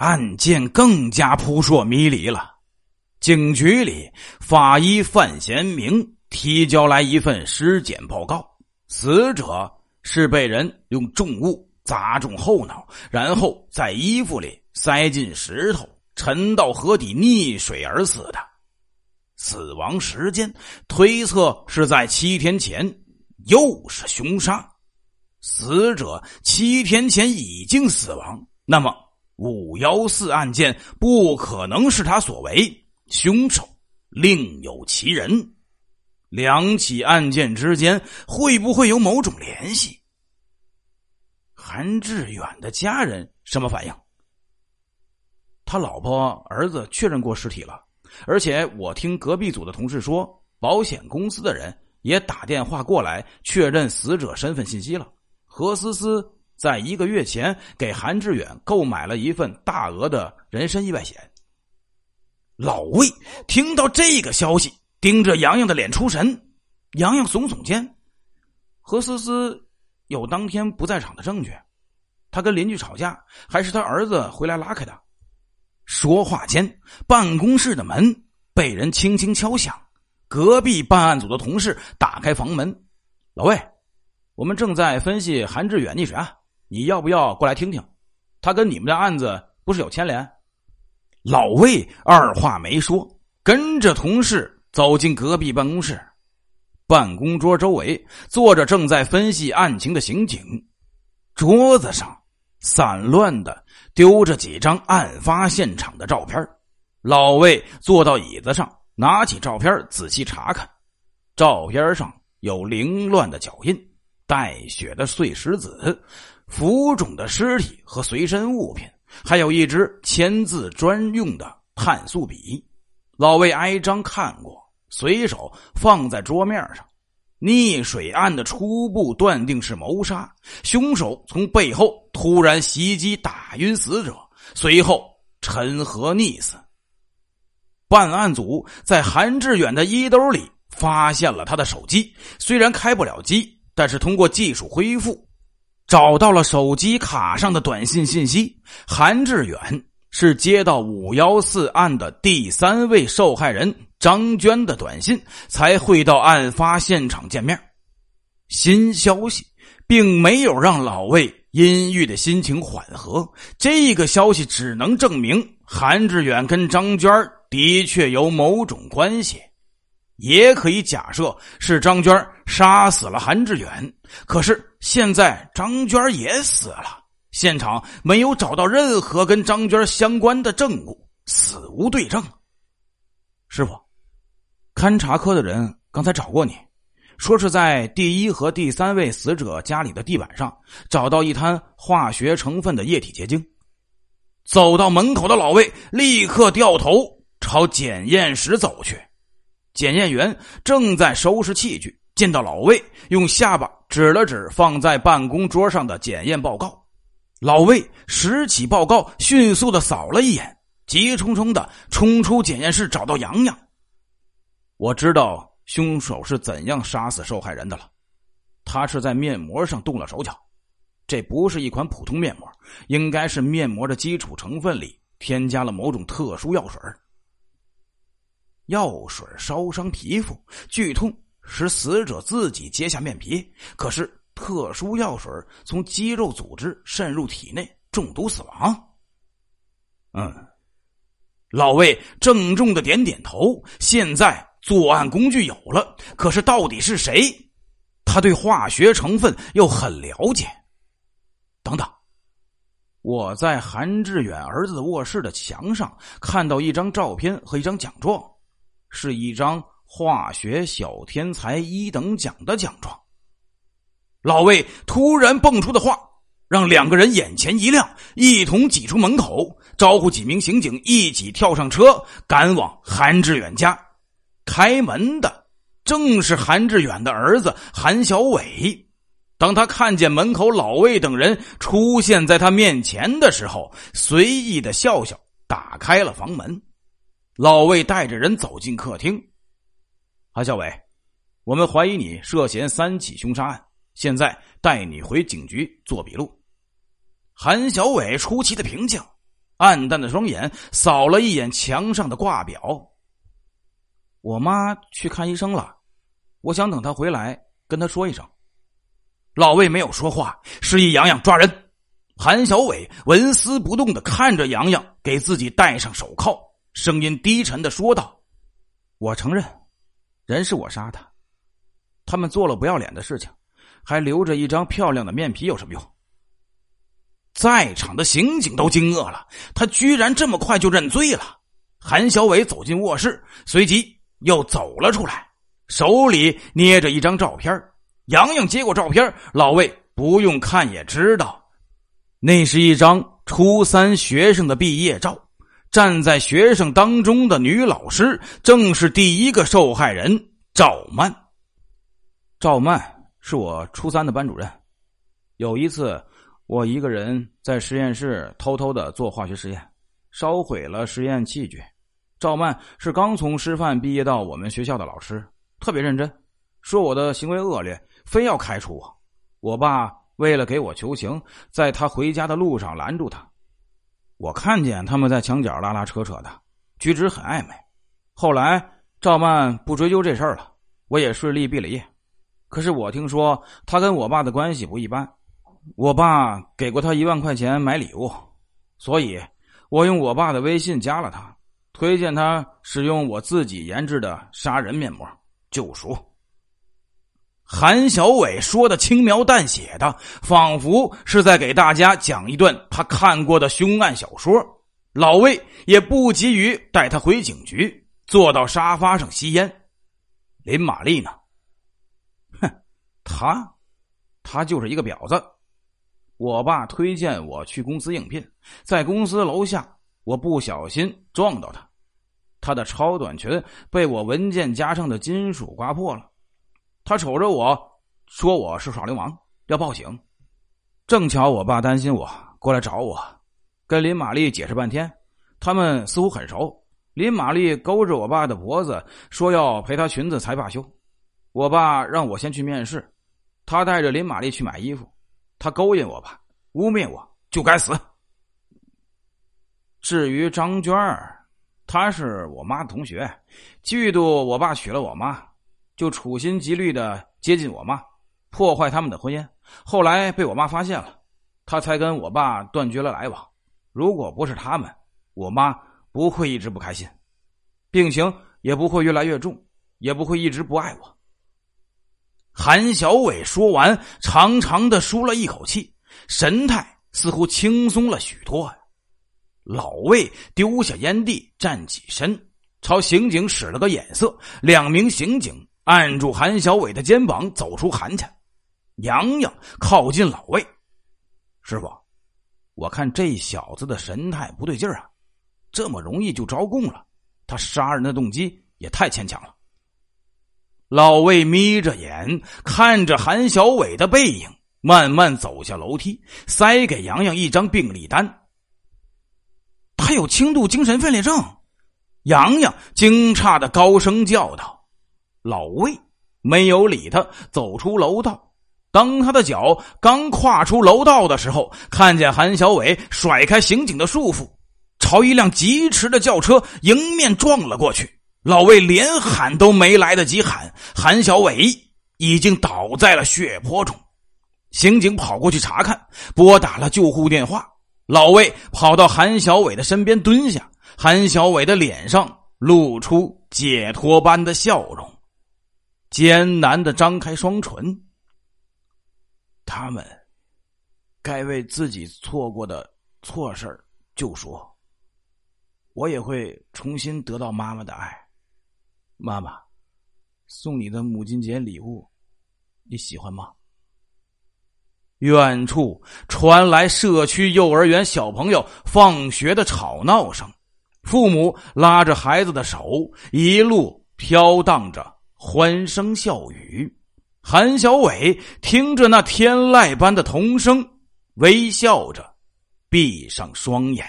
案件更加扑朔迷离了。警局里，法医范贤明提交来一份尸检报告：死者是被人用重物砸中后脑，然后在衣服里塞进石头，沉到河底溺水而死的。死亡时间推测是在七天前，又是凶杀。死者七天前已经死亡，那么五幺四案件不可能是他所为。凶手另有其人，两起案件之间会不会有某种联系？韩志远的家人什么反应？他老婆儿子确认过尸体了，而且我听隔壁组的同事说，保险公司的人也打电话过来确认死者身份信息了。何思思在一个月前给韩志远购买了一份大额的人身意外险。老魏听到这个消息，盯着洋洋的脸出神。洋洋耸耸肩：“何思思有当天不在场的证据，他跟邻居吵架，还是他儿子回来拉开的。”说话间，办公室的门被人轻轻敲响。隔壁办案组的同事打开房门：“老魏，我们正在分析韩志远溺水案，你要不要过来听听？他跟你们的案子不是有牵连？”老魏二话没说，跟着同事走进隔壁办公室。办公桌周围坐着正在分析案情的刑警，桌子上散乱的丢着几张案发现场的照片。老魏坐到椅子上，拿起照片仔细查看。照片上有凌乱的脚印、带血的碎石子、浮肿的尸体和随身物品。还有一支签字专用的碳素笔，老魏挨张看过，随手放在桌面上。溺水案的初步断定是谋杀，凶手从背后突然袭击打晕死者，随后沉河溺死。办案组在韩志远的衣兜里发现了他的手机，虽然开不了机，但是通过技术恢复。找到了手机卡上的短信信息，韩志远是接到五幺四案的第三位受害人张娟的短信，才会到案发现场见面。新消息并没有让老魏阴郁的心情缓和，这个消息只能证明韩志远跟张娟的确有某种关系。也可以假设是张娟杀死了韩志远，可是现在张娟也死了，现场没有找到任何跟张娟相关的证物，死无对证。师傅，勘察科的人刚才找过你，说是在第一和第三位死者家里的地板上找到一滩化学成分的液体结晶。走到门口的老魏立刻掉头朝检验室走去。检验员正在收拾器具，见到老魏，用下巴指了指放在办公桌上的检验报告。老魏拾起报告，迅速的扫了一眼，急冲冲的冲出检验室，找到洋洋。我知道凶手是怎样杀死受害人的了，他是在面膜上动了手脚。这不是一款普通面膜，应该是面膜的基础成分里添加了某种特殊药水。药水烧伤皮肤，剧痛使死者自己揭下面皮。可是特殊药水从肌肉组织渗入体内，中毒死亡。嗯，老魏郑重的点点头。现在作案工具有了，可是到底是谁？他对化学成分又很了解。等等，我在韩志远儿子卧室的墙上看到一张照片和一张奖状。是一张化学小天才一等奖的奖状。老魏突然蹦出的话，让两个人眼前一亮，一同挤出门口，招呼几名刑警一起跳上车，赶往韩志远家。开门的正是韩志远的儿子韩小伟。当他看见门口老魏等人出现在他面前的时候，随意的笑笑，打开了房门。老魏带着人走进客厅，韩小伟，我们怀疑你涉嫌三起凶杀案，现在带你回警局做笔录。韩小伟出奇的平静，暗淡的双眼扫了一眼墙上的挂表。我妈去看医生了，我想等她回来跟她说一声。老魏没有说话，示意洋洋抓人。韩小伟纹丝不动的看着洋洋，给自己戴上手铐，声音低沉的说道：“我承认，人是我杀的。他们做了不要脸的事情，还留着一张漂亮的面皮有什么用？”在场的刑警都惊愕了，他居然这么快就认罪了。韩小伟走进卧室，随即又走了出来，手里捏着一张照片。洋洋接过照片，老魏不用看也知道，那是一张初三学生的毕业照。站在学生当中的女老师，正是第一个受害人赵曼。赵曼是我初三的班主任。有一次，我一个人在实验室偷偷的做化学实验，烧毁了实验器具。赵曼是刚从师范毕业到我们学校的老师，特别认真，说我的行为恶劣。非要开除我，我爸为了给我求情，在他回家的路上拦住他。我看见他们在墙角拉拉扯扯的，举止很暧昧。后来赵曼不追究这事儿了，我也顺利毕了业。可是我听说他跟我爸的关系不一般，我爸给过他一万块钱买礼物，所以我用我爸的微信加了他，推荐他使用我自己研制的杀人面膜救赎。韩小伟说的轻描淡写的，仿佛是在给大家讲一段他看过的凶案小说。老魏也不急于带他回警局，坐到沙发上吸烟。林玛丽呢？哼，他，他就是一个婊子。我爸推荐我去公司应聘，在公司楼下，我不小心撞到他，他的超短裙被我文件夹上的金属刮破了。他瞅着我说：“我是耍流氓，要报警。”正巧我爸担心我，过来找我，跟林玛丽解释半天。他们似乎很熟。林玛丽勾着我爸的脖子，说要陪他裙子才罢休。我爸让我先去面试，他带着林玛丽去买衣服。他勾引我爸，污蔑我，就该死。至于张娟儿，她是我妈的同学，嫉妒我爸娶了我妈。就处心积虑的接近我妈，破坏他们的婚姻。后来被我妈发现了，她才跟我爸断绝了来往。如果不是他们，我妈不会一直不开心，病情也不会越来越重，也不会一直不爱我。韩小伟说完，长长的舒了一口气，神态似乎轻松了许多。老魏丢下烟蒂，站起身，朝刑警使了个眼色。两名刑警。按住韩小伟的肩膀，走出韩家。洋洋靠近老魏，师傅，我看这小子的神态不对劲啊，这么容易就招供了，他杀人的动机也太牵强了。老魏眯着眼看着韩小伟的背影，慢慢走下楼梯，塞给洋洋一张病历单。他有轻度精神分裂症，洋洋惊诧的高声叫道。老魏没有理他，走出楼道。当他的脚刚跨出楼道的时候，看见韩小伟甩开刑警的束缚，朝一辆疾驰的轿车迎面撞了过去。老魏连喊都没来得及喊，韩小伟已经倒在了血泊中。刑警跑过去查看，拨打了救护电话。老魏跑到韩小伟的身边蹲下，韩小伟的脸上露出解脱般的笑容。艰难的张开双唇，他们该为自己错过的错事就说：“我也会重新得到妈妈的爱。”妈妈，送你的母亲节礼物，你喜欢吗？远处传来社区幼儿园小朋友放学的吵闹声，父母拉着孩子的手，一路飘荡着。欢声笑语，韩小伟听着那天籁般的童声，微笑着，闭上双眼。